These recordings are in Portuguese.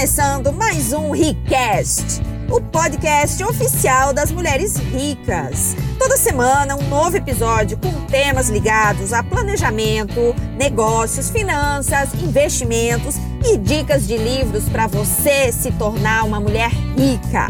começando mais um Ricast, o podcast oficial das mulheres ricas. Toda semana um novo episódio com temas ligados a planejamento, negócios, finanças, investimentos e dicas de livros para você se tornar uma mulher rica.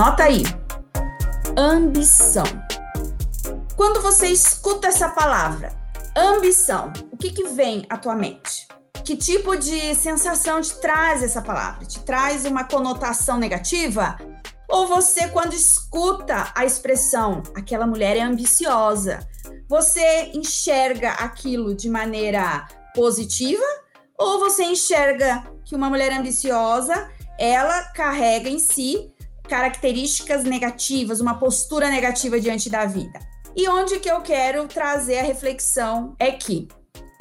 Anota aí. Ambição. Quando você escuta essa palavra, ambição, o que, que vem à tua mente? Que tipo de sensação te traz essa palavra? Te traz uma conotação negativa? Ou você, quando escuta a expressão aquela mulher é ambiciosa, você enxerga aquilo de maneira positiva? Ou você enxerga que uma mulher ambiciosa ela carrega em si características negativas, uma postura negativa diante da vida. E onde que eu quero trazer a reflexão é que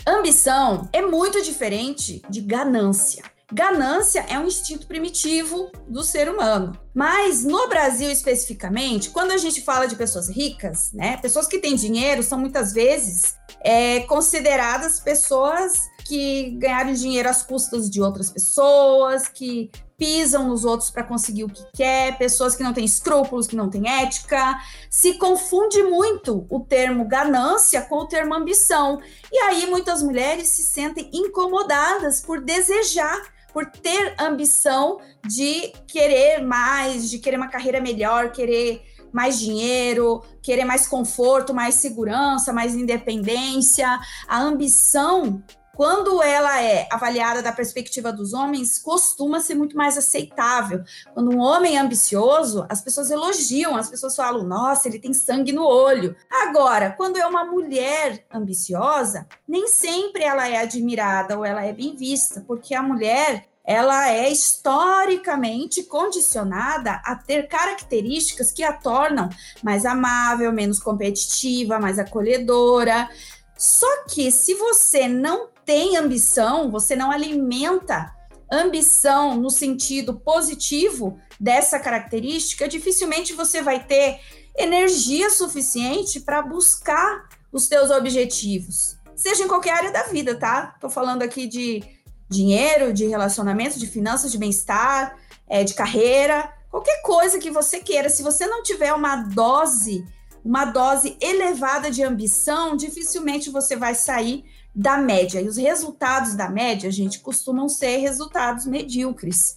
ambição é muito diferente de ganância. Ganância é um instinto primitivo do ser humano. Mas no Brasil especificamente, quando a gente fala de pessoas ricas, né, pessoas que têm dinheiro são muitas vezes é, consideradas pessoas que ganharam dinheiro às custas de outras pessoas, que pisam nos outros para conseguir o que quer, pessoas que não têm escrúpulos, que não têm ética. Se confunde muito o termo ganância com o termo ambição. E aí muitas mulheres se sentem incomodadas por desejar, por ter ambição de querer mais, de querer uma carreira melhor, querer mais dinheiro, querer mais conforto, mais segurança, mais independência. A ambição quando ela é avaliada da perspectiva dos homens, costuma ser muito mais aceitável. Quando um homem é ambicioso, as pessoas elogiam, as pessoas falam: nossa, ele tem sangue no olho. Agora, quando é uma mulher ambiciosa, nem sempre ela é admirada ou ela é bem vista, porque a mulher ela é historicamente condicionada a ter características que a tornam mais amável, menos competitiva, mais acolhedora. Só que se você não tem ambição, você não alimenta ambição no sentido positivo dessa característica, dificilmente você vai ter energia suficiente para buscar os seus objetivos. Seja em qualquer área da vida, tá? Tô falando aqui de dinheiro, de relacionamento, de finanças, de bem-estar, é, de carreira, qualquer coisa que você queira. Se você não tiver uma dose, uma dose elevada de ambição, dificilmente você vai sair da média. E os resultados da média, gente, costumam ser resultados medíocres,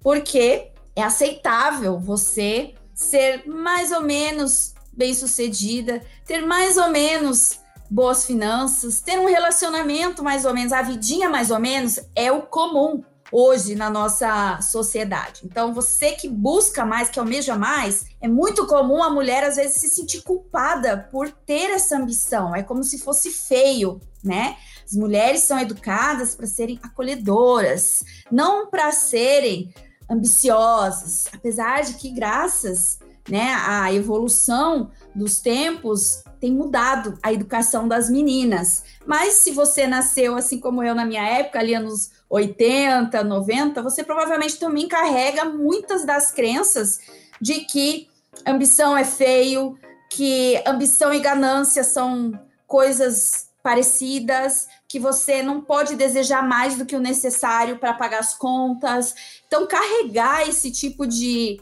porque é aceitável você ser mais ou menos bem-sucedida, ter mais ou menos boas finanças, ter um relacionamento mais ou menos, a vidinha mais ou menos, é o comum hoje na nossa sociedade. Então, você que busca mais, que almeja mais, é muito comum a mulher às vezes se sentir culpada por ter essa ambição. É como se fosse feio, né? As mulheres são educadas para serem acolhedoras, não para serem ambiciosas, apesar de que graças né, à evolução dos tempos tem mudado a educação das meninas. Mas se você nasceu assim como eu na minha época, ali anos 80, 90, você provavelmente também carrega muitas das crenças de que ambição é feio, que ambição e ganância são coisas parecidas, que você não pode desejar mais do que o necessário para pagar as contas. Então, carregar esse tipo de,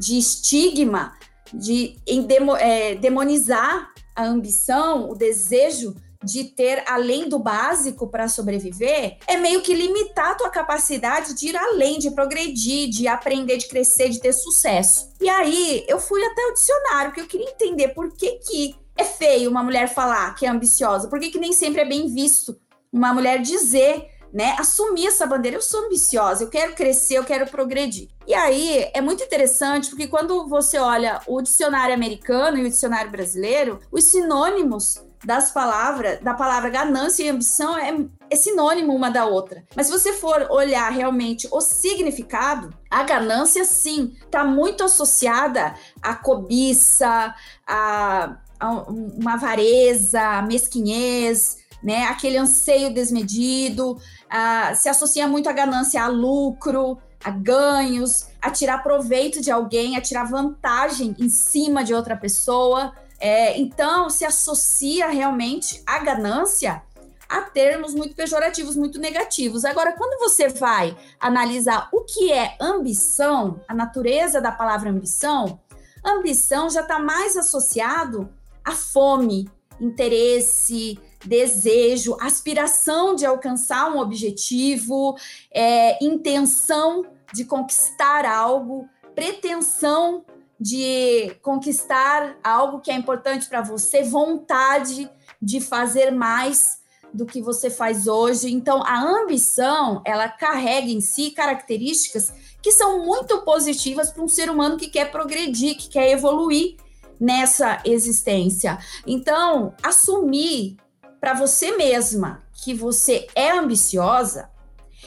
de estigma, de endemo, é, demonizar a ambição, o desejo de ter além do básico para sobreviver, é meio que limitar a tua capacidade de ir além, de progredir, de aprender, de crescer, de ter sucesso. E aí, eu fui até o dicionário, que eu queria entender por que que é feio uma mulher falar que é ambiciosa? Por que, que nem sempre é bem visto uma mulher dizer né? Assumir essa bandeira. Eu sou ambiciosa, eu quero crescer, eu quero progredir. E aí é muito interessante porque quando você olha o dicionário americano e o dicionário brasileiro, os sinônimos das palavras, da palavra ganância e ambição é, é, sinônimo uma da outra. Mas se você for olhar realmente o significado, a ganância sim está muito associada à cobiça, a, a uma avareza, a mesquinhez, né? Aquele anseio desmedido, a, se associa muito à ganância, a lucro, a ganhos, a tirar proveito de alguém, a tirar vantagem em cima de outra pessoa. É, então, se associa realmente a ganância a termos muito pejorativos, muito negativos. Agora, quando você vai analisar o que é ambição, a natureza da palavra ambição, ambição já está mais associado a fome, interesse, desejo, aspiração de alcançar um objetivo, é, intenção de conquistar algo, pretensão de conquistar algo que é importante para você, vontade de fazer mais do que você faz hoje. Então, a ambição, ela carrega em si características que são muito positivas para um ser humano que quer progredir, que quer evoluir nessa existência. Então, assumir para você mesma que você é ambiciosa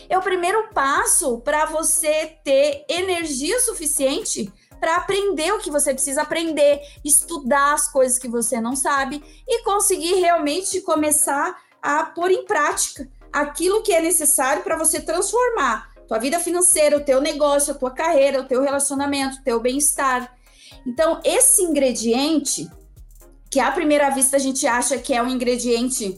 é o primeiro passo para você ter energia suficiente para aprender o que você precisa aprender, estudar as coisas que você não sabe e conseguir realmente começar a pôr em prática aquilo que é necessário para você transformar tua vida financeira, o teu negócio, a tua carreira, o teu relacionamento, o teu bem-estar. Então, esse ingrediente, que à primeira vista a gente acha que é um ingrediente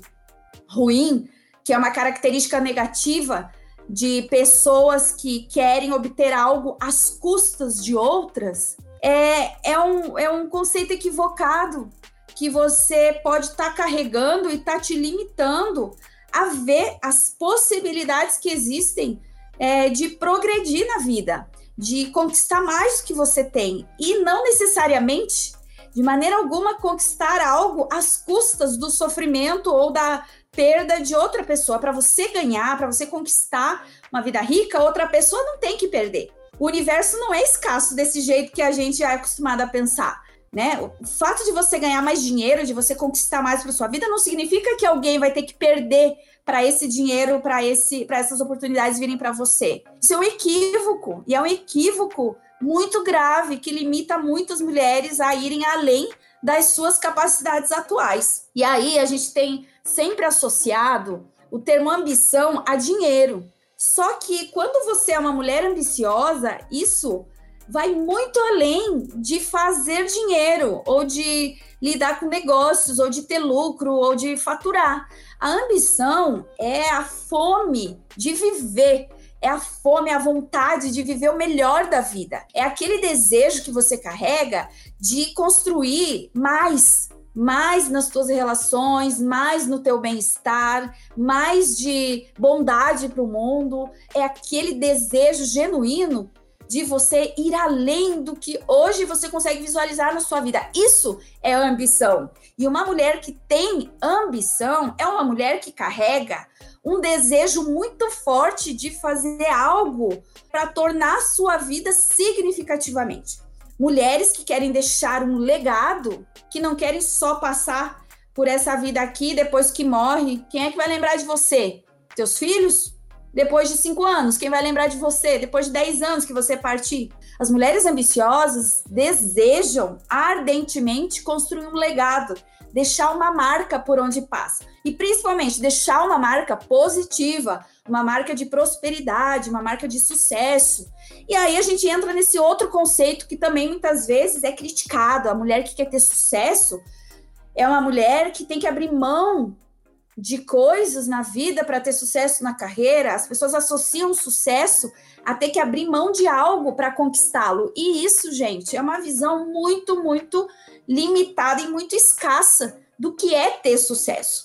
ruim, que é uma característica negativa de pessoas que querem obter algo às custas de outras, é, é, um, é um conceito equivocado que você pode estar tá carregando e está te limitando a ver as possibilidades que existem é, de progredir na vida de conquistar mais do que você tem. E não necessariamente, de maneira alguma, conquistar algo às custas do sofrimento ou da perda de outra pessoa. Para você ganhar, para você conquistar uma vida rica, outra pessoa não tem que perder. O universo não é escasso desse jeito que a gente é acostumado a pensar. Né? O fato de você ganhar mais dinheiro, de você conquistar mais para sua vida, não significa que alguém vai ter que perder para esse dinheiro, para esse, para essas oportunidades virem para você. Isso é um equívoco e é um equívoco muito grave que limita muitas mulheres a irem além das suas capacidades atuais. E aí a gente tem sempre associado o termo ambição a dinheiro. Só que quando você é uma mulher ambiciosa, isso vai muito além de fazer dinheiro ou de lidar com negócios ou de ter lucro ou de faturar. A ambição é a fome de viver, é a fome, a vontade de viver o melhor da vida. É aquele desejo que você carrega de construir mais, mais nas tuas relações, mais no teu bem-estar, mais de bondade para o mundo. É aquele desejo genuíno de você ir além do que hoje você consegue visualizar na sua vida. Isso é ambição. E uma mulher que tem ambição é uma mulher que carrega um desejo muito forte de fazer algo para tornar a sua vida significativamente. Mulheres que querem deixar um legado, que não querem só passar por essa vida aqui depois que morre. Quem é que vai lembrar de você? Teus filhos? depois de cinco anos? Quem vai lembrar de você depois de dez anos que você partir? As mulheres ambiciosas desejam ardentemente construir um legado, deixar uma marca por onde passa. E principalmente deixar uma marca positiva, uma marca de prosperidade, uma marca de sucesso. E aí a gente entra nesse outro conceito que também muitas vezes é criticado. A mulher que quer ter sucesso é uma mulher que tem que abrir mão de coisas na vida para ter sucesso na carreira, as pessoas associam sucesso a ter que abrir mão de algo para conquistá-lo. E isso, gente, é uma visão muito, muito limitada e muito escassa do que é ter sucesso.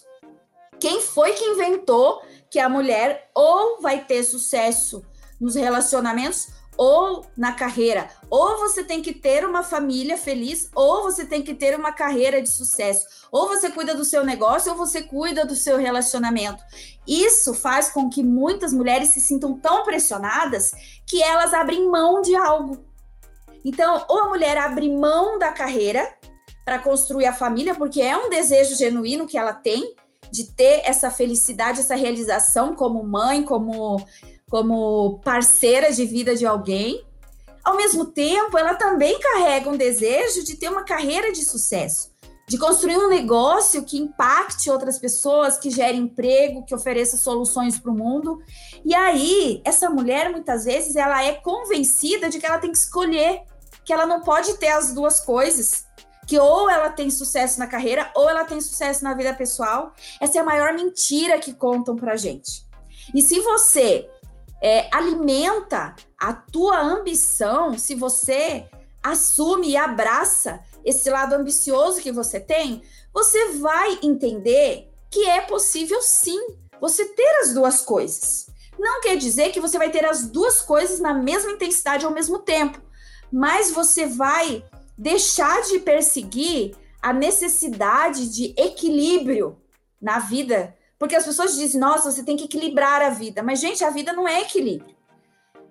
Quem foi que inventou que a mulher ou vai ter sucesso nos relacionamentos ou na carreira. Ou você tem que ter uma família feliz, ou você tem que ter uma carreira de sucesso. Ou você cuida do seu negócio, ou você cuida do seu relacionamento. Isso faz com que muitas mulheres se sintam tão pressionadas que elas abrem mão de algo. Então, ou a mulher abre mão da carreira para construir a família, porque é um desejo genuíno que ela tem de ter essa felicidade, essa realização como mãe, como como parceira de vida de alguém. Ao mesmo tempo, ela também carrega um desejo de ter uma carreira de sucesso, de construir um negócio que impacte outras pessoas, que gere emprego, que ofereça soluções para o mundo. E aí, essa mulher muitas vezes ela é convencida de que ela tem que escolher, que ela não pode ter as duas coisas que ou ela tem sucesso na carreira ou ela tem sucesso na vida pessoal. Essa é a maior mentira que contam pra gente. E se você é, alimenta a tua ambição, se você assume e abraça esse lado ambicioso que você tem, você vai entender que é possível sim você ter as duas coisas. Não quer dizer que você vai ter as duas coisas na mesma intensidade ao mesmo tempo, mas você vai deixar de perseguir a necessidade de equilíbrio na vida porque as pessoas dizem, nossa, você tem que equilibrar a vida. Mas, gente, a vida não é equilíbrio.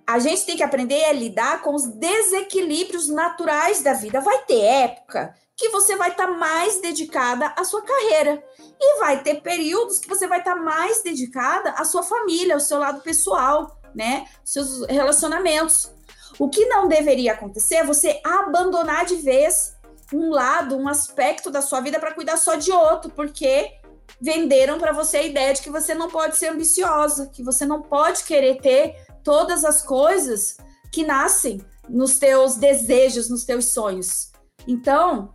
A gente tem que aprender a lidar com os desequilíbrios naturais da vida. Vai ter época que você vai estar tá mais dedicada à sua carreira. E vai ter períodos que você vai estar tá mais dedicada à sua família, ao seu lado pessoal, né? Seus relacionamentos. O que não deveria acontecer é você abandonar de vez um lado, um aspecto da sua vida para cuidar só de outro, porque venderam para você a ideia de que você não pode ser ambiciosa, que você não pode querer ter todas as coisas que nascem nos teus desejos, nos teus sonhos. Então,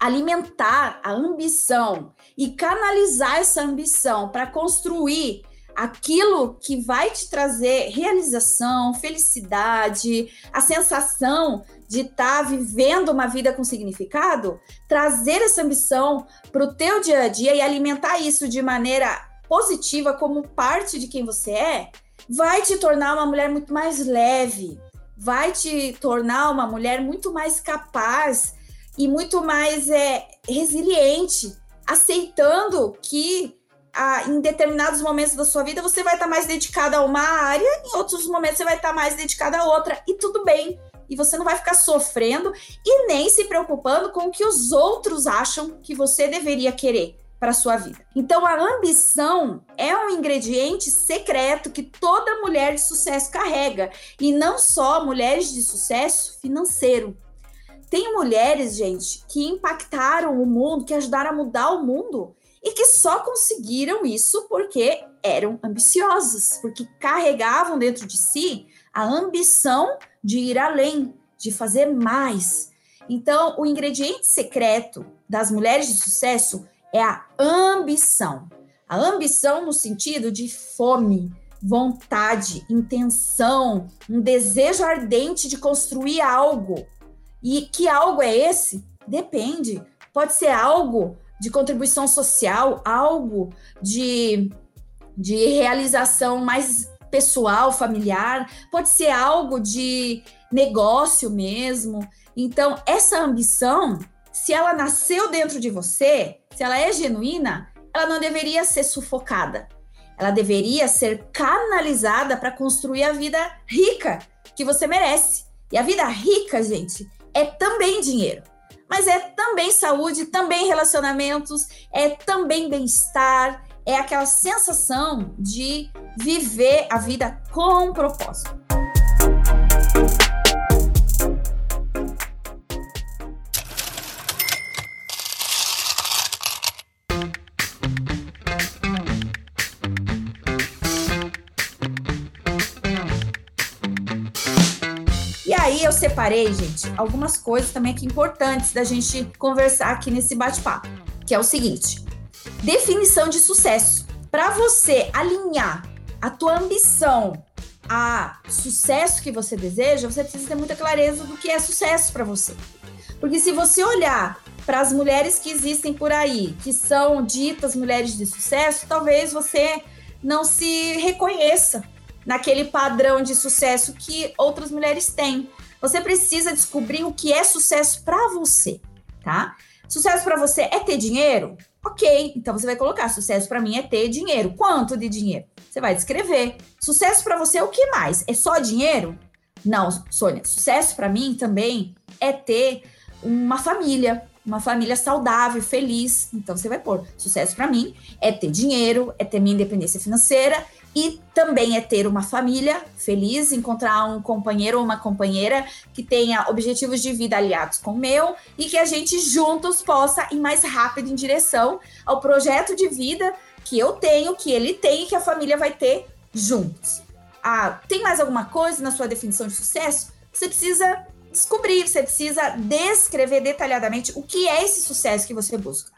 alimentar a ambição e canalizar essa ambição para construir aquilo que vai te trazer realização, felicidade, a sensação de estar tá vivendo uma vida com significado, trazer essa ambição para o teu dia a dia e alimentar isso de maneira positiva como parte de quem você é, vai te tornar uma mulher muito mais leve, vai te tornar uma mulher muito mais capaz e muito mais é, resiliente, aceitando que a, em determinados momentos da sua vida você vai estar tá mais dedicada a uma área, em outros momentos você vai estar tá mais dedicada a outra, e tudo bem. E você não vai ficar sofrendo e nem se preocupando com o que os outros acham que você deveria querer para sua vida. Então a ambição é um ingrediente secreto que toda mulher de sucesso carrega, e não só mulheres de sucesso financeiro. Tem mulheres, gente, que impactaram o mundo, que ajudaram a mudar o mundo e que só conseguiram isso porque eram ambiciosos, porque carregavam dentro de si a ambição de ir além, de fazer mais. Então, o ingrediente secreto das mulheres de sucesso é a ambição. A ambição no sentido de fome, vontade, intenção, um desejo ardente de construir algo. E que algo é esse? Depende. Pode ser algo de contribuição social, algo de, de realização mais pessoal, familiar, pode ser algo de negócio mesmo. Então, essa ambição, se ela nasceu dentro de você, se ela é genuína, ela não deveria ser sufocada. Ela deveria ser canalizada para construir a vida rica que você merece. E a vida rica, gente, é também dinheiro mas é também saúde, também relacionamentos, é também bem-estar, é aquela sensação de viver a vida com propósito. Separei, gente, algumas coisas também que importantes da gente conversar aqui nesse bate-papo, que é o seguinte: definição de sucesso. Para você alinhar a tua ambição a sucesso que você deseja, você precisa ter muita clareza do que é sucesso para você. Porque se você olhar para as mulheres que existem por aí, que são ditas mulheres de sucesso, talvez você não se reconheça naquele padrão de sucesso que outras mulheres têm. Você precisa descobrir o que é sucesso para você, tá? Sucesso para você é ter dinheiro? Ok, então você vai colocar sucesso para mim é ter dinheiro. Quanto de dinheiro? Você vai descrever. Sucesso para você é o que mais? É só dinheiro? Não, Sônia, sucesso para mim também é ter uma família, uma família saudável, feliz. Então você vai pôr sucesso para mim é ter dinheiro, é ter minha independência financeira e também é ter uma família feliz, encontrar um companheiro ou uma companheira que tenha objetivos de vida aliados com o meu e que a gente juntos possa ir mais rápido em direção ao projeto de vida que eu tenho, que ele tem e que a família vai ter juntos. Ah, tem mais alguma coisa na sua definição de sucesso? Você precisa descobrir, você precisa descrever detalhadamente o que é esse sucesso que você busca.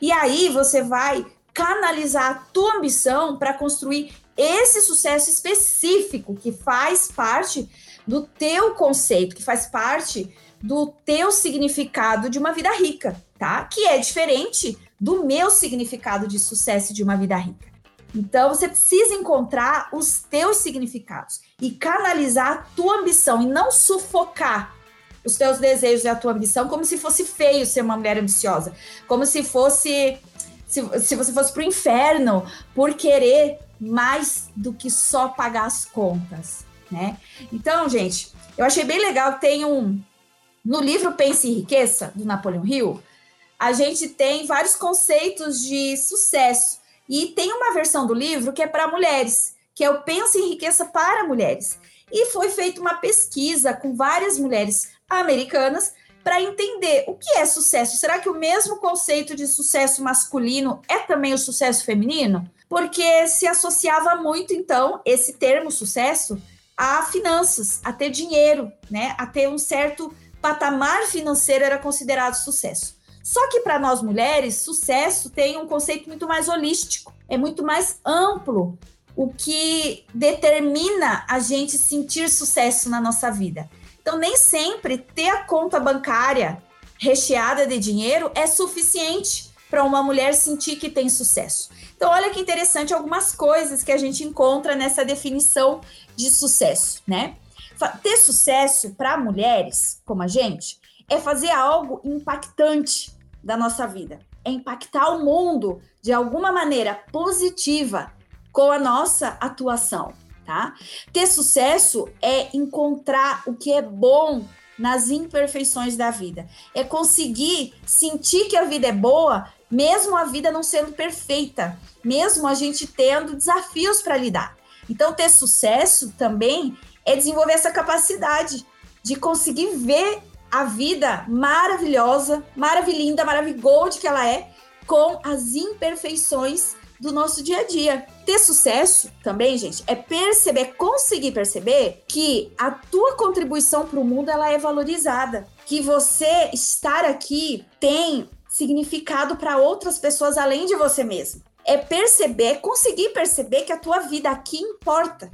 E aí você vai canalizar a tua ambição para construir esse sucesso específico que faz parte do teu conceito, que faz parte do teu significado de uma vida rica, tá? Que é diferente do meu significado de sucesso de uma vida rica. Então você precisa encontrar os teus significados e canalizar a tua ambição e não sufocar os teus desejos e a tua ambição como se fosse feio ser uma mulher ambiciosa, como se fosse se, se você fosse para o inferno por querer mais do que só pagar as contas, né? Então, gente, eu achei bem legal. Tem um no livro Pense em Riqueza do Napoleão Hill, a gente tem vários conceitos de sucesso e tem uma versão do livro que é para mulheres, que é o Pense em Riqueza para mulheres. E foi feita uma pesquisa com várias mulheres americanas para entender o que é sucesso. Será que o mesmo conceito de sucesso masculino é também o sucesso feminino? Porque se associava muito, então, esse termo sucesso a finanças, a ter dinheiro, né? A ter um certo patamar financeiro era considerado sucesso. Só que para nós mulheres, sucesso tem um conceito muito mais holístico, é muito mais amplo o que determina a gente sentir sucesso na nossa vida. Então, nem sempre ter a conta bancária recheada de dinheiro é suficiente para uma mulher sentir que tem sucesso. Então, olha que interessante algumas coisas que a gente encontra nessa definição de sucesso, né? Ter sucesso para mulheres como a gente é fazer algo impactante da nossa vida, é impactar o mundo de alguma maneira positiva com a nossa atuação tá? Ter sucesso é encontrar o que é bom nas imperfeições da vida. É conseguir sentir que a vida é boa, mesmo a vida não sendo perfeita, mesmo a gente tendo desafios para lidar. Então, ter sucesso também é desenvolver essa capacidade de conseguir ver a vida maravilhosa, maravilhinda, maravigold que ela é, com as imperfeições do nosso dia a dia. Ter sucesso também, gente, é perceber, conseguir perceber que a tua contribuição para o mundo ela é valorizada, que você estar aqui tem significado para outras pessoas além de você mesmo. É perceber, conseguir perceber que a tua vida aqui importa.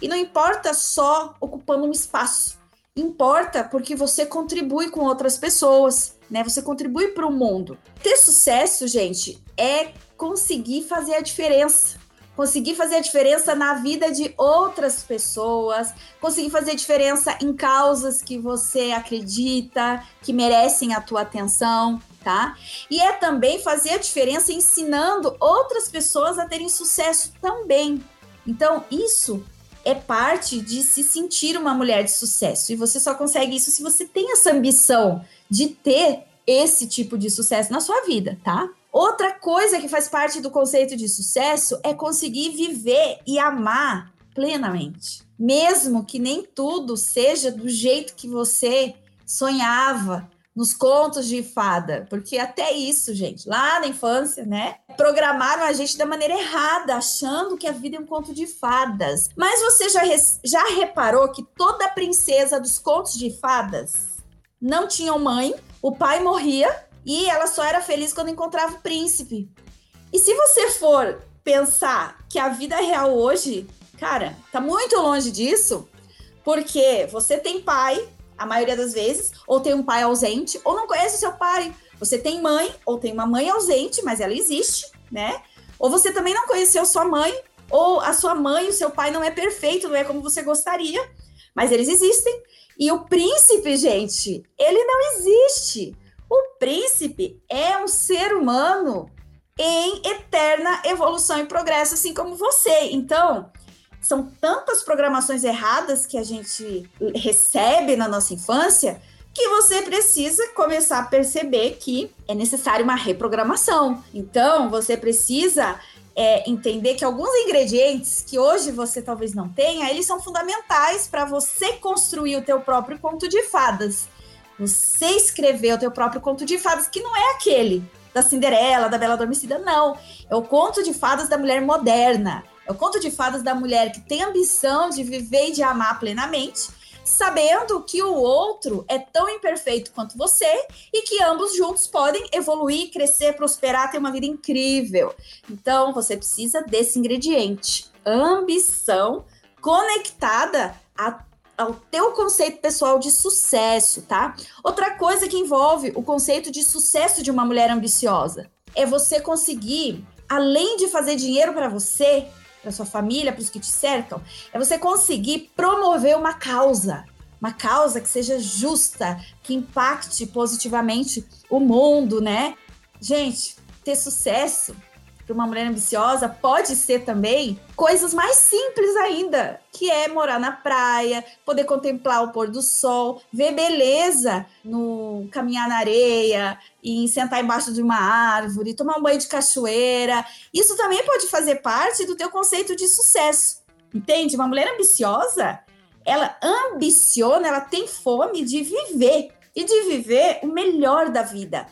E não importa só ocupando um espaço. Importa porque você contribui com outras pessoas, né? Você contribui para o mundo. Ter sucesso, gente, é conseguir fazer a diferença. Conseguir fazer a diferença na vida de outras pessoas, conseguir fazer a diferença em causas que você acredita que merecem a tua atenção, tá? E é também fazer a diferença ensinando outras pessoas a terem sucesso também. Então, isso é parte de se sentir uma mulher de sucesso. E você só consegue isso se você tem essa ambição de ter esse tipo de sucesso na sua vida, tá? Outra coisa que faz parte do conceito de sucesso é conseguir viver e amar plenamente. Mesmo que nem tudo seja do jeito que você sonhava nos contos de fada, porque até isso, gente, lá na infância, né, programaram a gente da maneira errada, achando que a vida é um conto de fadas. Mas você já, já reparou que toda princesa dos contos de fadas não tinha mãe, o pai morria e ela só era feliz quando encontrava o príncipe. E se você for pensar que a vida real hoje, cara, tá muito longe disso, porque você tem pai, a maioria das vezes, ou tem um pai ausente, ou não conhece seu pai. Você tem mãe, ou tem uma mãe ausente, mas ela existe, né? Ou você também não conheceu sua mãe, Ou a sua mãe, o seu pai não é perfeito, não é como você gostaria, mas eles existem. E o príncipe, gente, ele não existe. O príncipe é um ser humano em eterna evolução e progresso, assim como você. Então, são tantas programações erradas que a gente recebe na nossa infância que você precisa começar a perceber que é necessário uma reprogramação. Então, você precisa é, entender que alguns ingredientes que hoje você talvez não tenha, eles são fundamentais para você construir o teu próprio conto de fadas. Você escrever o teu próprio conto de fadas, que não é aquele da Cinderela, da Bela Adormecida, não. É o conto de fadas da mulher moderna. É o conto de fadas da mulher que tem ambição de viver e de amar plenamente sabendo que o outro é tão imperfeito quanto você e que ambos juntos podem evoluir, crescer, prosperar, ter uma vida incrível. Então, você precisa desse ingrediente, ambição conectada a ao teu conceito pessoal de sucesso, tá? Outra coisa que envolve o conceito de sucesso de uma mulher ambiciosa é você conseguir, além de fazer dinheiro para você, para sua família, para os que te cercam, é você conseguir promover uma causa, uma causa que seja justa, que impacte positivamente o mundo, né? Gente, ter sucesso para uma mulher ambiciosa pode ser também coisas mais simples ainda, que é morar na praia, poder contemplar o pôr do sol, ver beleza no caminhar na areia, e sentar embaixo de uma árvore, tomar um banho de cachoeira. Isso também pode fazer parte do teu conceito de sucesso. Entende? Uma mulher ambiciosa, ela ambiciona, ela tem fome de viver e de viver o melhor da vida.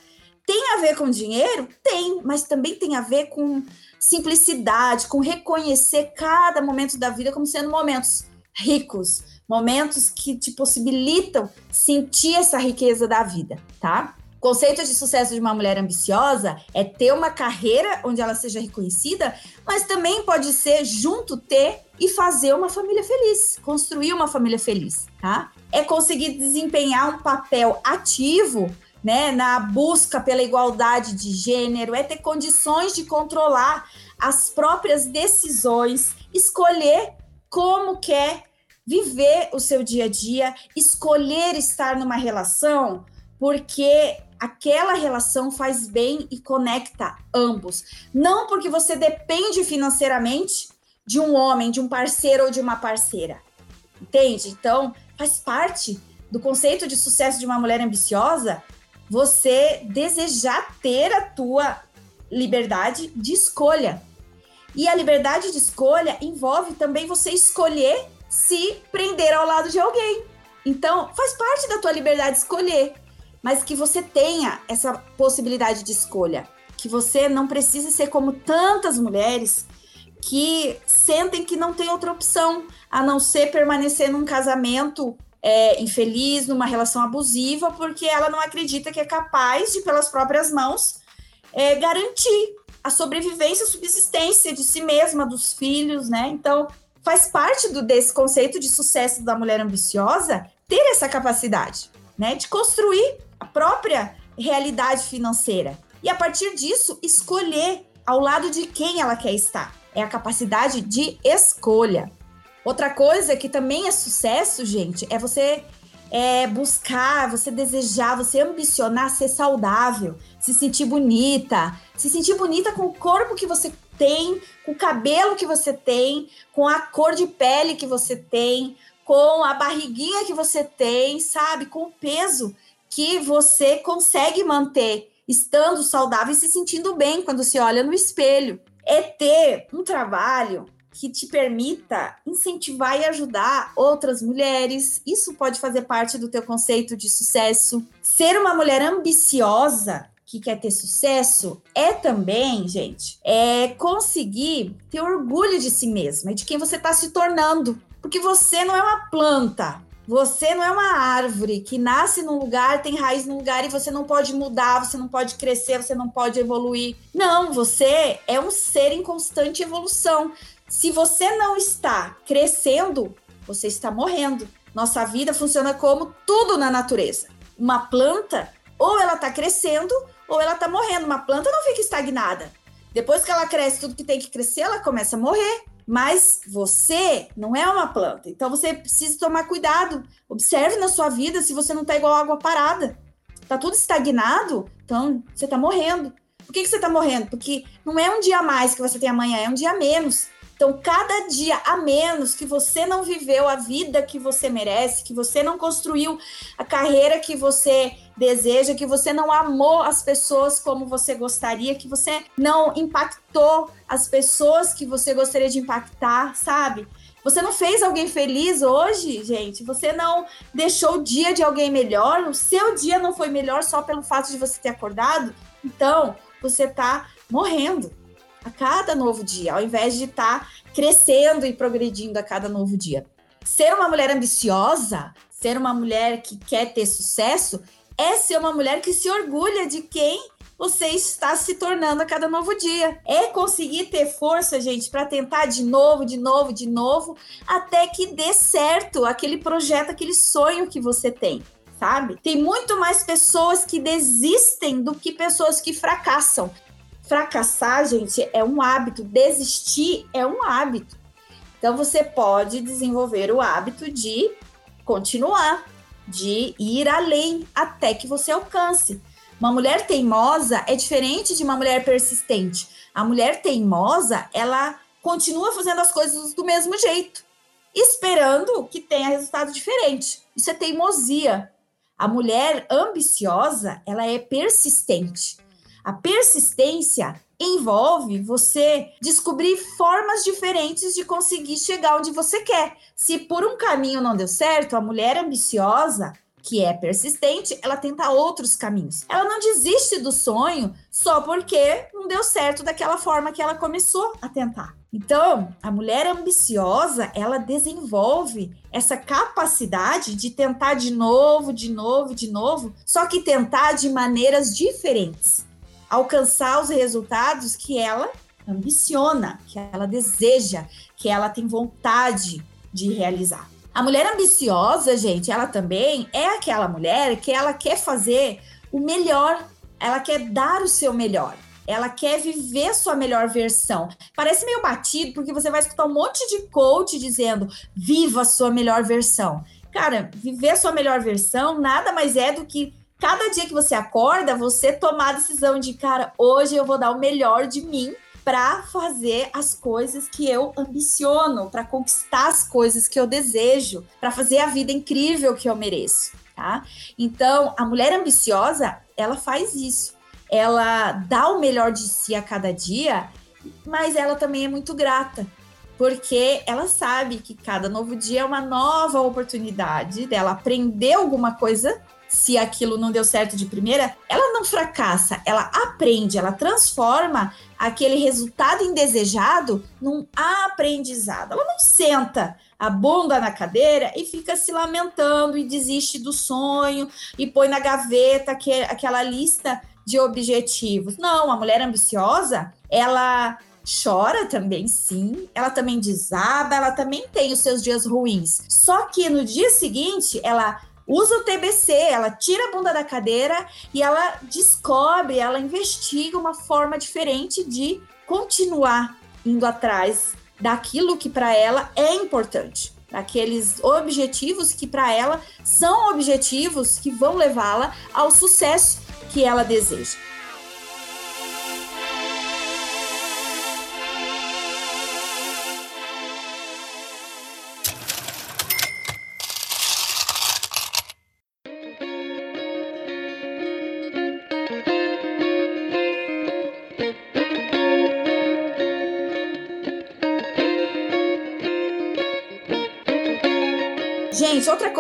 Tem a ver com dinheiro? Tem, mas também tem a ver com simplicidade, com reconhecer cada momento da vida como sendo momentos ricos, momentos que te possibilitam sentir essa riqueza da vida, tá? Conceito de sucesso de uma mulher ambiciosa é ter uma carreira onde ela seja reconhecida, mas também pode ser junto ter e fazer uma família feliz, construir uma família feliz, tá? É conseguir desempenhar um papel ativo né, na busca pela igualdade de gênero, é ter condições de controlar as próprias decisões, escolher como quer viver o seu dia a dia, escolher estar numa relação, porque aquela relação faz bem e conecta ambos. Não porque você depende financeiramente de um homem, de um parceiro ou de uma parceira. Entende? Então, faz parte do conceito de sucesso de uma mulher ambiciosa você desejar ter a tua liberdade de escolha. E a liberdade de escolha envolve também você escolher se prender ao lado de alguém. Então, faz parte da tua liberdade de escolher, mas que você tenha essa possibilidade de escolha, que você não precise ser como tantas mulheres que sentem que não tem outra opção a não ser permanecer num casamento é, infeliz, numa relação abusiva, porque ela não acredita que é capaz de, pelas próprias mãos, é, garantir a sobrevivência, a subsistência de si mesma, dos filhos, né? Então, faz parte do, desse conceito de sucesso da mulher ambiciosa ter essa capacidade, né? De construir a própria realidade financeira. E a partir disso, escolher ao lado de quem ela quer estar. É a capacidade de escolha. Outra coisa que também é sucesso, gente, é você é, buscar, você desejar, você ambicionar ser saudável, se sentir bonita, se sentir bonita com o corpo que você tem, com o cabelo que você tem, com a cor de pele que você tem, com a barriguinha que você tem, sabe? Com o peso que você consegue manter estando saudável e se sentindo bem quando se olha no espelho. É ter um trabalho que te permita incentivar e ajudar outras mulheres. Isso pode fazer parte do teu conceito de sucesso. Ser uma mulher ambiciosa que quer ter sucesso é também, gente, é conseguir ter orgulho de si mesma e de quem você está se tornando. Porque você não é uma planta, você não é uma árvore que nasce num lugar, tem raiz num lugar e você não pode mudar, você não pode crescer, você não pode evoluir. Não, você é um ser em constante evolução. Se você não está crescendo, você está morrendo. Nossa vida funciona como tudo na natureza. Uma planta, ou ela está crescendo, ou ela está morrendo. Uma planta não fica estagnada. Depois que ela cresce tudo que tem que crescer, ela começa a morrer. Mas você não é uma planta. Então você precisa tomar cuidado. Observe na sua vida se você não está igual água parada. Tá tudo estagnado, então você está morrendo. Por que, que você está morrendo? Porque não é um dia a mais que você tem amanhã, é um dia a menos. Então, cada dia a menos que você não viveu a vida que você merece, que você não construiu a carreira que você deseja, que você não amou as pessoas como você gostaria, que você não impactou as pessoas que você gostaria de impactar, sabe? Você não fez alguém feliz hoje, gente? Você não deixou o dia de alguém melhor? O seu dia não foi melhor só pelo fato de você ter acordado? Então, você tá morrendo a cada novo dia, ao invés de estar tá crescendo e progredindo a cada novo dia. Ser uma mulher ambiciosa, ser uma mulher que quer ter sucesso, é ser uma mulher que se orgulha de quem você está se tornando a cada novo dia. É conseguir ter força, gente, para tentar de novo, de novo, de novo, até que dê certo aquele projeto, aquele sonho que você tem. Sabe? Tem muito mais pessoas que desistem do que pessoas que fracassam. Fracassar, gente, é um hábito, desistir é um hábito. Então você pode desenvolver o hábito de continuar, de ir além até que você alcance. Uma mulher teimosa é diferente de uma mulher persistente. A mulher teimosa, ela continua fazendo as coisas do mesmo jeito, esperando que tenha resultado diferente. Isso é teimosia. A mulher ambiciosa, ela é persistente. A persistência envolve você descobrir formas diferentes de conseguir chegar onde você quer. Se por um caminho não deu certo, a mulher ambiciosa, que é persistente, ela tenta outros caminhos. Ela não desiste do sonho só porque não deu certo daquela forma que ela começou a tentar. Então, a mulher ambiciosa, ela desenvolve essa capacidade de tentar de novo, de novo, de novo, só que tentar de maneiras diferentes alcançar os resultados que ela ambiciona, que ela deseja, que ela tem vontade de realizar. A mulher ambiciosa, gente, ela também é aquela mulher que ela quer fazer o melhor, ela quer dar o seu melhor. Ela quer viver sua melhor versão. Parece meio batido, porque você vai escutar um monte de coach dizendo: viva sua melhor versão. Cara, viver sua melhor versão nada mais é do que cada dia que você acorda, você tomar a decisão de, cara, hoje eu vou dar o melhor de mim para fazer as coisas que eu ambiciono, para conquistar as coisas que eu desejo, para fazer a vida incrível que eu mereço, tá? Então, a mulher ambiciosa, ela faz isso. Ela dá o melhor de si a cada dia, mas ela também é muito grata, porque ela sabe que cada novo dia é uma nova oportunidade dela aprender alguma coisa se aquilo não deu certo de primeira, ela não fracassa, ela aprende, ela transforma aquele resultado indesejado num aprendizado. Ela não senta a bunda na cadeira e fica se lamentando e desiste do sonho e põe na gaveta que, aquela lista de objetivos. Não, a mulher ambiciosa, ela chora também, sim. Ela também desaba, ela também tem os seus dias ruins. Só que no dia seguinte, ela usa o TBC, ela tira a bunda da cadeira e ela descobre, ela investiga uma forma diferente de continuar indo atrás daquilo que para ela é importante, daqueles objetivos que para ela são objetivos que vão levá-la ao sucesso que ela deseja.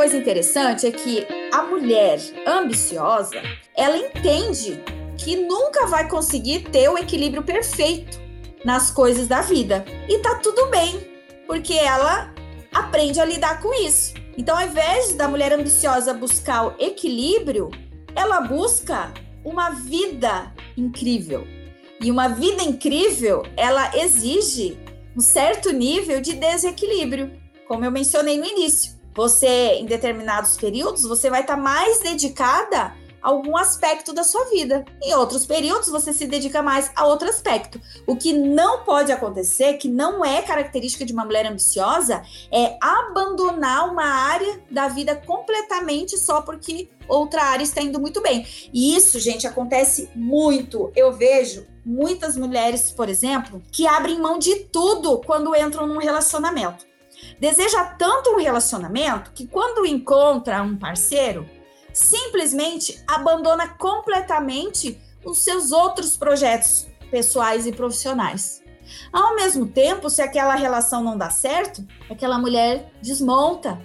Coisa interessante é que a mulher ambiciosa, ela entende que nunca vai conseguir ter o equilíbrio perfeito nas coisas da vida. E tá tudo bem, porque ela aprende a lidar com isso. Então, ao invés da mulher ambiciosa buscar o equilíbrio, ela busca uma vida incrível. E uma vida incrível, ela exige um certo nível de desequilíbrio, como eu mencionei no início. Você, em determinados períodos, você vai estar tá mais dedicada algum aspecto da sua vida. Em outros períodos, você se dedica mais a outro aspecto. O que não pode acontecer, que não é característica de uma mulher ambiciosa, é abandonar uma área da vida completamente só porque outra área está indo muito bem. E isso, gente, acontece muito. Eu vejo muitas mulheres, por exemplo, que abrem mão de tudo quando entram num relacionamento. Deseja tanto um relacionamento que quando encontra um parceiro, simplesmente abandona completamente os seus outros projetos pessoais e profissionais. Ao mesmo tempo, se aquela relação não dá certo, aquela mulher desmonta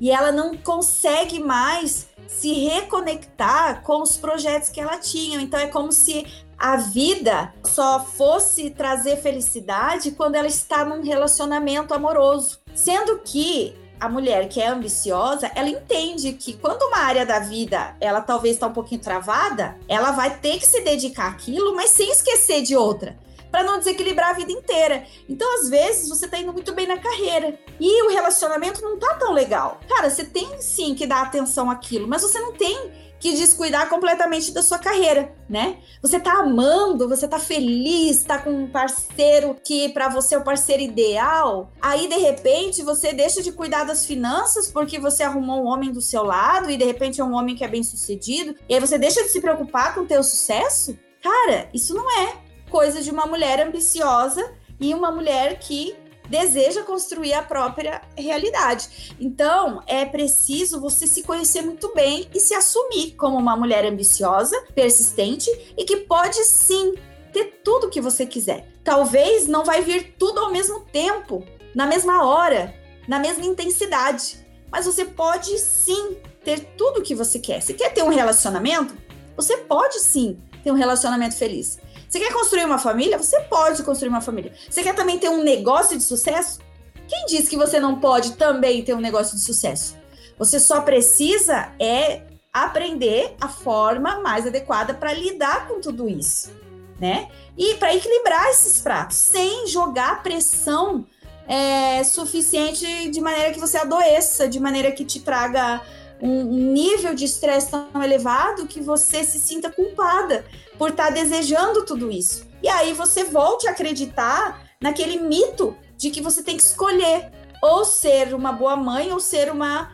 e ela não consegue mais se reconectar com os projetos que ela tinha. Então é como se a vida só fosse trazer felicidade quando ela está num relacionamento amoroso. Sendo que a mulher que é ambiciosa, ela entende que quando uma área da vida ela talvez está um pouquinho travada, ela vai ter que se dedicar àquilo, mas sem esquecer de outra para não desequilibrar a vida inteira. Então, às vezes, você tá indo muito bem na carreira e o relacionamento não tá tão legal. Cara, você tem sim que dar atenção àquilo, mas você não tem que descuidar completamente da sua carreira, né? Você tá amando, você tá feliz, tá com um parceiro que para você é o parceiro ideal. Aí de repente você deixa de cuidar das finanças porque você arrumou um homem do seu lado e de repente é um homem que é bem-sucedido. E aí você deixa de se preocupar com o teu sucesso? Cara, isso não é coisa de uma mulher ambiciosa e uma mulher que deseja construir a própria realidade. Então, é preciso você se conhecer muito bem e se assumir como uma mulher ambiciosa, persistente e que pode sim ter tudo que você quiser. Talvez não vai vir tudo ao mesmo tempo, na mesma hora, na mesma intensidade, mas você pode sim ter tudo que você quer. Você quer ter um relacionamento? Você pode sim ter um relacionamento feliz. Você quer construir uma família? Você pode construir uma família. Você quer também ter um negócio de sucesso? Quem diz que você não pode também ter um negócio de sucesso? Você só precisa é aprender a forma mais adequada para lidar com tudo isso, né? E para equilibrar esses pratos, sem jogar pressão é, suficiente de maneira que você adoeça, de maneira que te traga um nível de estresse tão elevado que você se sinta culpada por estar tá desejando tudo isso. E aí você volte a acreditar naquele mito de que você tem que escolher ou ser uma boa mãe ou ser uma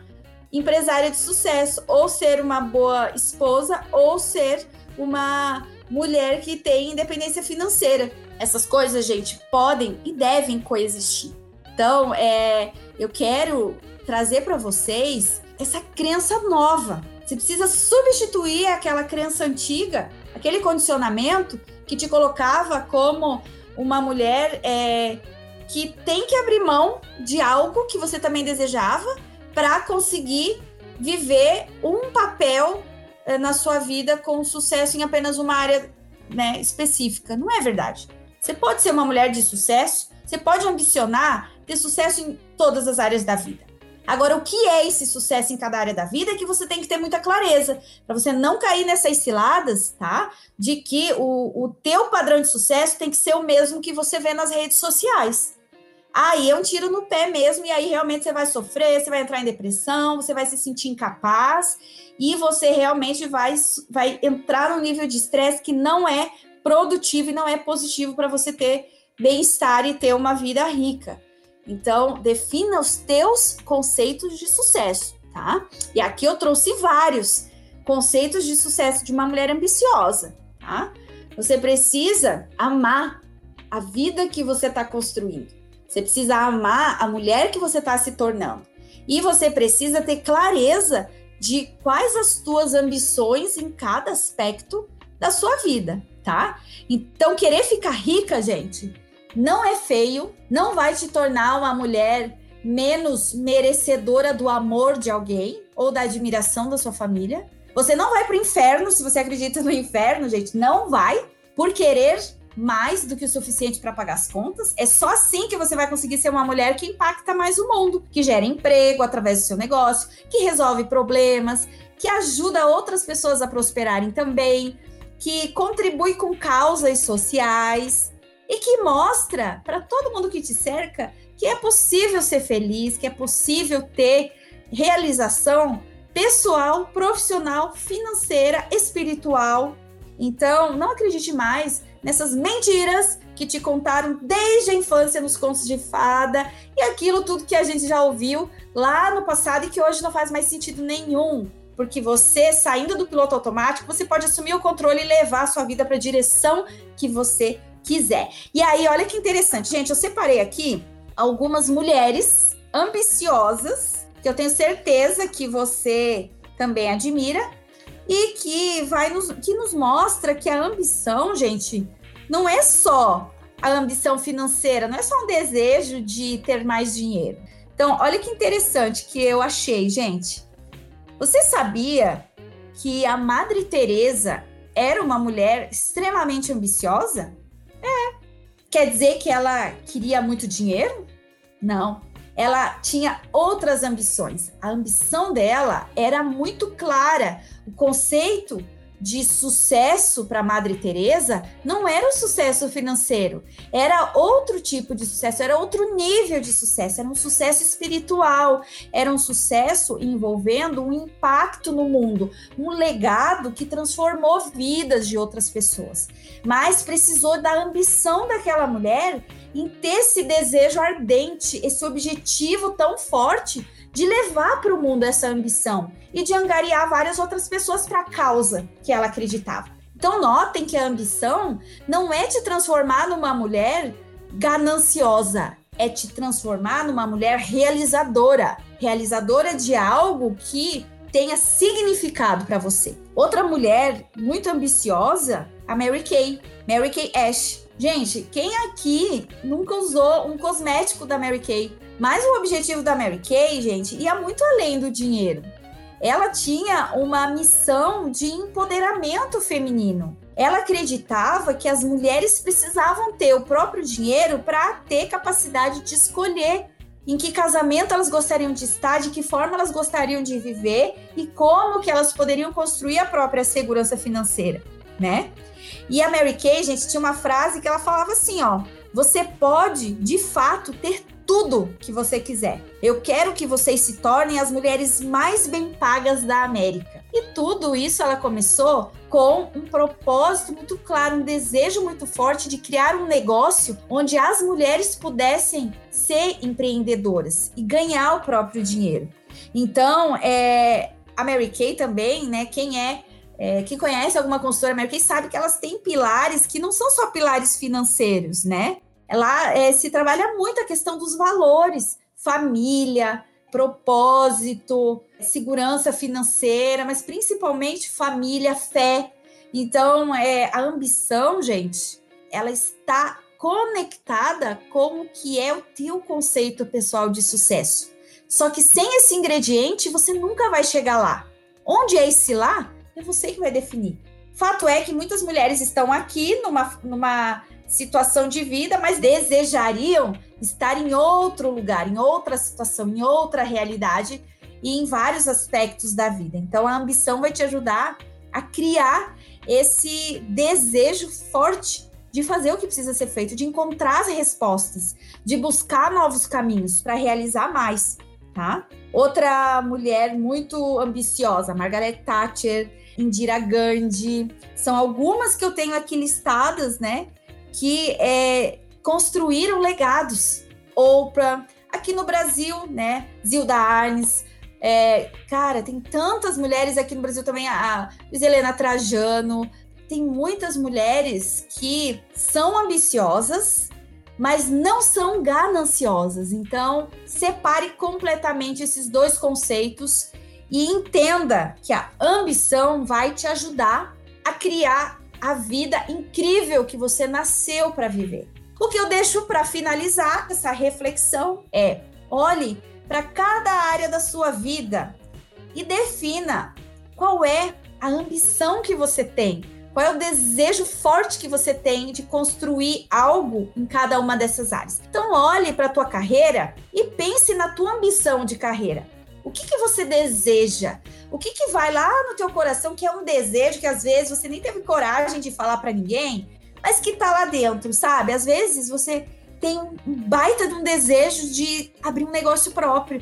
empresária de sucesso, ou ser uma boa esposa ou ser uma mulher que tem independência financeira. Essas coisas, gente, podem e devem coexistir. Então, é, eu quero trazer para vocês essa crença nova. Você precisa substituir aquela crença antiga aquele condicionamento que te colocava como uma mulher é, que tem que abrir mão de algo que você também desejava para conseguir viver um papel é, na sua vida com sucesso em apenas uma área né, específica. Não é verdade. Você pode ser uma mulher de sucesso, você pode ambicionar ter sucesso em todas as áreas da vida. Agora, o que é esse sucesso em cada área da vida é que você tem que ter muita clareza, para você não cair nessas ciladas, tá? De que o, o teu padrão de sucesso tem que ser o mesmo que você vê nas redes sociais. Aí é um tiro no pé mesmo, e aí realmente você vai sofrer, você vai entrar em depressão, você vai se sentir incapaz, e você realmente vai, vai entrar num nível de estresse que não é produtivo e não é positivo para você ter bem-estar e ter uma vida rica. Então, defina os teus conceitos de sucesso, tá? E aqui eu trouxe vários conceitos de sucesso de uma mulher ambiciosa, tá? Você precisa amar a vida que você está construindo. Você precisa amar a mulher que você está se tornando. E você precisa ter clareza de quais as tuas ambições em cada aspecto da sua vida, tá? Então, querer ficar rica, gente, não é feio, não vai te tornar uma mulher menos merecedora do amor de alguém ou da admiração da sua família. Você não vai para o inferno se você acredita no inferno, gente. Não vai por querer mais do que o suficiente para pagar as contas. É só assim que você vai conseguir ser uma mulher que impacta mais o mundo, que gera emprego através do seu negócio, que resolve problemas, que ajuda outras pessoas a prosperarem também, que contribui com causas sociais, e que mostra para todo mundo que te cerca que é possível ser feliz, que é possível ter realização pessoal, profissional, financeira, espiritual. Então, não acredite mais nessas mentiras que te contaram desde a infância nos contos de fada e aquilo tudo que a gente já ouviu lá no passado e que hoje não faz mais sentido nenhum. Porque você, saindo do piloto automático, você pode assumir o controle e levar a sua vida para a direção que você quiser. E aí, olha que interessante, gente, eu separei aqui algumas mulheres ambiciosas que eu tenho certeza que você também admira e que vai nos, que nos mostra que a ambição, gente, não é só a ambição financeira, não é só um desejo de ter mais dinheiro. Então, olha que interessante que eu achei, gente. Você sabia que a Madre Teresa era uma mulher extremamente ambiciosa? É. Quer dizer que ela queria muito dinheiro? Não ela tinha outras ambições. A ambição dela era muito clara. O conceito de sucesso para Madre Teresa não era o sucesso financeiro, era outro tipo de sucesso, era outro nível de sucesso, era um sucesso espiritual, era um sucesso envolvendo um impacto no mundo, um legado que transformou vidas de outras pessoas. Mas precisou da ambição daquela mulher em ter esse desejo ardente, esse objetivo tão forte de levar para o mundo essa ambição e de angariar várias outras pessoas para a causa que ela acreditava. Então, notem que a ambição não é te transformar numa mulher gananciosa, é te transformar numa mulher realizadora realizadora de algo que tenha significado para você. Outra mulher muito ambiciosa, a Mary Kay, Mary Kay Ash. Gente, quem aqui nunca usou um cosmético da Mary Kay? Mas o objetivo da Mary Kay, gente, ia muito além do dinheiro. Ela tinha uma missão de empoderamento feminino. Ela acreditava que as mulheres precisavam ter o próprio dinheiro para ter capacidade de escolher em que casamento elas gostariam de estar, de que forma elas gostariam de viver e como que elas poderiam construir a própria segurança financeira, né? E a Mary Kay, gente, tinha uma frase que ela falava assim, ó: "Você pode, de fato, ter tudo que você quiser. Eu quero que vocês se tornem as mulheres mais bem pagas da América." E tudo isso ela começou com um propósito muito claro, um desejo muito forte de criar um negócio onde as mulheres pudessem ser empreendedoras e ganhar o próprio dinheiro. Então, é, a Mary Kay também, né? Quem é é, quem conhece alguma consultora americana sabe que elas têm pilares que não são só pilares financeiros, né? Ela é, se trabalha muito a questão dos valores, família, propósito, segurança financeira, mas principalmente família, fé. Então, é, a ambição, gente, ela está conectada com o que é o teu conceito pessoal de sucesso. Só que sem esse ingrediente, você nunca vai chegar lá. Onde é esse lá? É você que vai definir. Fato é que muitas mulheres estão aqui numa, numa situação de vida, mas desejariam estar em outro lugar, em outra situação, em outra realidade e em vários aspectos da vida. Então, a ambição vai te ajudar a criar esse desejo forte de fazer o que precisa ser feito, de encontrar as respostas, de buscar novos caminhos para realizar mais, tá? Outra mulher muito ambiciosa, Margaret Thatcher, Indira Gandhi, são algumas que eu tenho aqui listadas, né? Que é, construíram legados. Oprah, aqui no Brasil, né? Zilda Arnes. É, cara, tem tantas mulheres aqui no Brasil também, a Helena Trajano. Tem muitas mulheres que são ambiciosas, mas não são gananciosas. Então, separe completamente esses dois conceitos e entenda que a ambição vai te ajudar a criar a vida incrível que você nasceu para viver. O que eu deixo para finalizar essa reflexão é: olhe para cada área da sua vida e defina qual é a ambição que você tem, qual é o desejo forte que você tem de construir algo em cada uma dessas áreas. Então olhe para a tua carreira e pense na tua ambição de carreira. O que, que você deseja? O que, que vai lá no teu coração que é um desejo que às vezes você nem teve coragem de falar para ninguém, mas que tá lá dentro, sabe? Às vezes você tem um baita de um desejo de abrir um negócio próprio.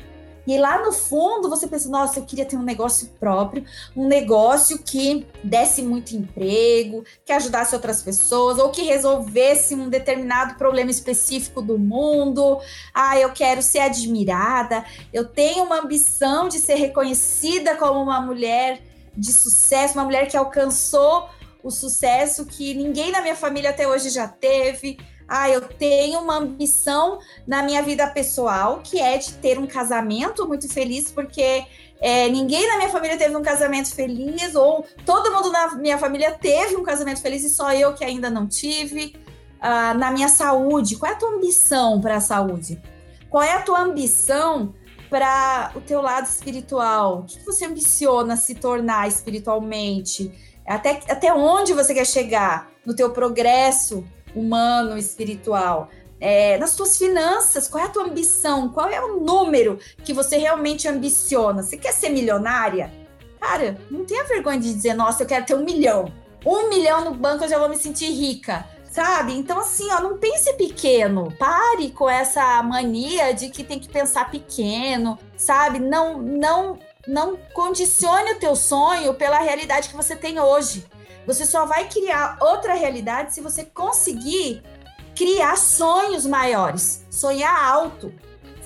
E lá no fundo você pensa, nossa, eu queria ter um negócio próprio, um negócio que desse muito emprego, que ajudasse outras pessoas, ou que resolvesse um determinado problema específico do mundo. Ah, eu quero ser admirada, eu tenho uma ambição de ser reconhecida como uma mulher de sucesso, uma mulher que alcançou o sucesso que ninguém na minha família até hoje já teve. Ah, eu tenho uma ambição na minha vida pessoal, que é de ter um casamento muito feliz, porque é, ninguém na minha família teve um casamento feliz, ou todo mundo na minha família teve um casamento feliz e só eu que ainda não tive. Ah, na minha saúde, qual é a tua ambição para a saúde? Qual é a tua ambição para o teu lado espiritual? O que você ambiciona se tornar espiritualmente? Até, até onde você quer chegar no teu progresso humano, espiritual? É, nas tuas finanças, qual é a tua ambição? Qual é o número que você realmente ambiciona? Você quer ser milionária? Cara, não tenha vergonha de dizer, nossa, eu quero ter um milhão. Um milhão no banco eu já vou me sentir rica sabe? Então, assim, ó, não pense pequeno. Pare com essa mania de que tem que pensar pequeno, sabe? Não, não, não condicione o teu sonho pela realidade que você tem hoje. Você só vai criar outra realidade se você conseguir criar sonhos maiores, sonhar alto,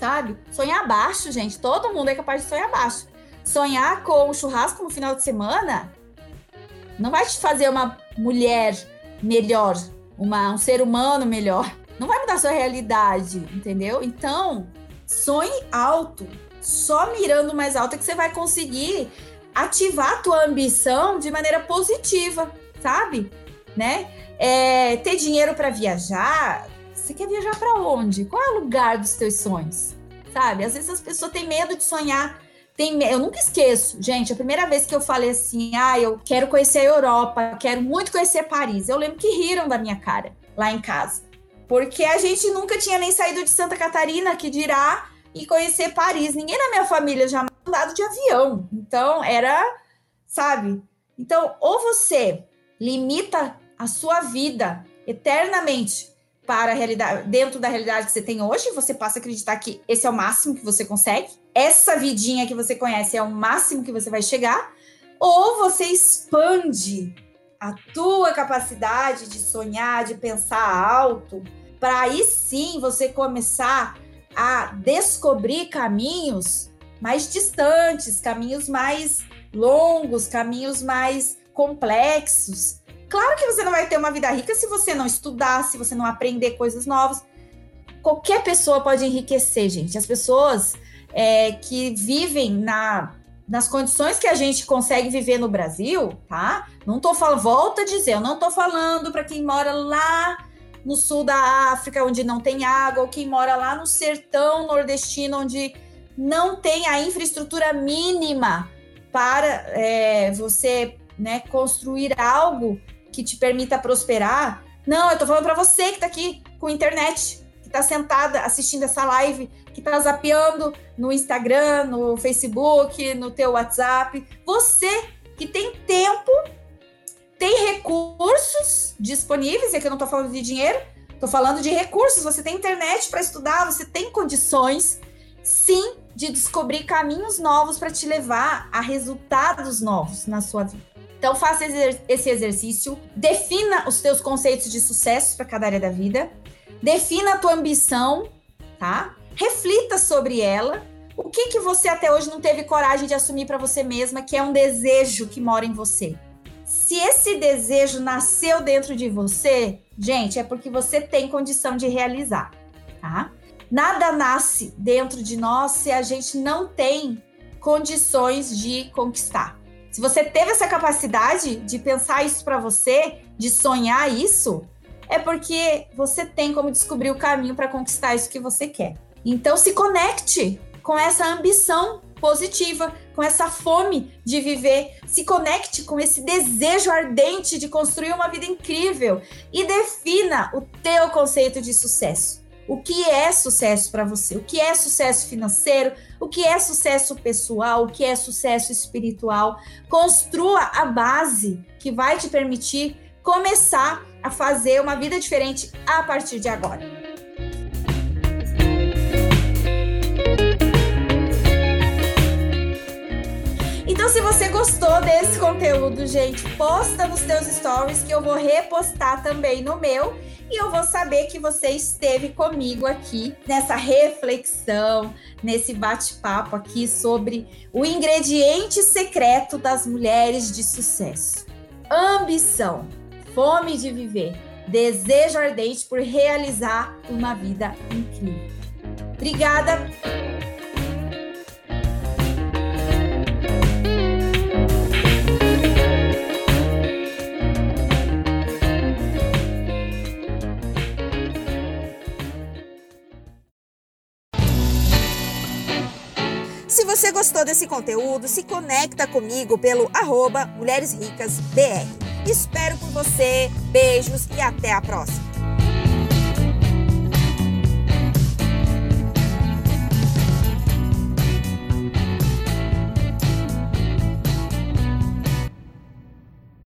sabe? Sonhar baixo, gente. Todo mundo é capaz de sonhar baixo. Sonhar com um churrasco no final de semana não vai te fazer uma mulher melhor, uma, um ser humano melhor. Não vai mudar a sua realidade, entendeu? Então, sonhe alto. Só mirando mais alto é que você vai conseguir ativar a tua ambição de maneira positiva, sabe? Né? É, ter dinheiro para viajar. Você quer viajar para onde? Qual é o lugar dos teus sonhos? Sabe? Às vezes as pessoas têm medo de sonhar tem, eu nunca esqueço, gente, a primeira vez que eu falei assim, ah, eu quero conhecer a Europa, quero muito conhecer Paris, eu lembro que riram da minha cara lá em casa. Porque a gente nunca tinha nem saído de Santa Catarina, que dirá, e conhecer Paris. Ninguém na minha família já andado de avião. Então, era, sabe? Então, ou você limita a sua vida eternamente para a realidade, dentro da realidade que você tem hoje, você passa a acreditar que esse é o máximo que você consegue, essa vidinha que você conhece é o máximo que você vai chegar, ou você expande a tua capacidade de sonhar, de pensar alto, para aí sim você começar a descobrir caminhos mais distantes, caminhos mais longos, caminhos mais complexos, Claro que você não vai ter uma vida rica se você não estudar, se você não aprender coisas novas. Qualquer pessoa pode enriquecer, gente. As pessoas é, que vivem na, nas condições que a gente consegue viver no Brasil, tá? Não tô falando, volta a dizer, eu não tô falando para quem mora lá no sul da África, onde não tem água, ou quem mora lá no sertão nordestino, onde não tem a infraestrutura mínima para é, você né, construir algo que te permita prosperar. Não, eu tô falando para você que tá aqui com internet, que tá sentada assistindo essa live, que tá zapeando no Instagram, no Facebook, no teu WhatsApp. Você que tem tempo, tem recursos disponíveis, e aqui eu não tô falando de dinheiro, tô falando de recursos. Você tem internet para estudar, você tem condições, sim, de descobrir caminhos novos para te levar a resultados novos na sua vida. Então, faça esse exercício, defina os teus conceitos de sucesso para cada área da vida, defina a tua ambição, tá? Reflita sobre ela. O que que você até hoje não teve coragem de assumir para você mesma, que é um desejo que mora em você? Se esse desejo nasceu dentro de você, gente, é porque você tem condição de realizar, tá? Nada nasce dentro de nós se a gente não tem condições de conquistar. Se você teve essa capacidade de pensar isso para você, de sonhar isso, é porque você tem como descobrir o caminho para conquistar isso que você quer. Então se conecte com essa ambição positiva, com essa fome de viver, se conecte com esse desejo ardente de construir uma vida incrível e defina o teu conceito de sucesso. O que é sucesso para você? O que é sucesso financeiro? O que é sucesso pessoal? O que é sucesso espiritual? Construa a base que vai te permitir começar a fazer uma vida diferente a partir de agora. Então, se você gostou desse conteúdo, gente, posta nos teus stories que eu vou repostar também no meu e eu vou saber que você esteve comigo aqui nessa reflexão, nesse bate-papo aqui sobre o ingrediente secreto das mulheres de sucesso. Ambição, fome de viver, desejo ardente por realizar uma vida incrível. Obrigada Se você gostou desse conteúdo, se conecta comigo pelo arroba Mulheres Ricas BR. Espero por você, beijos e até a próxima.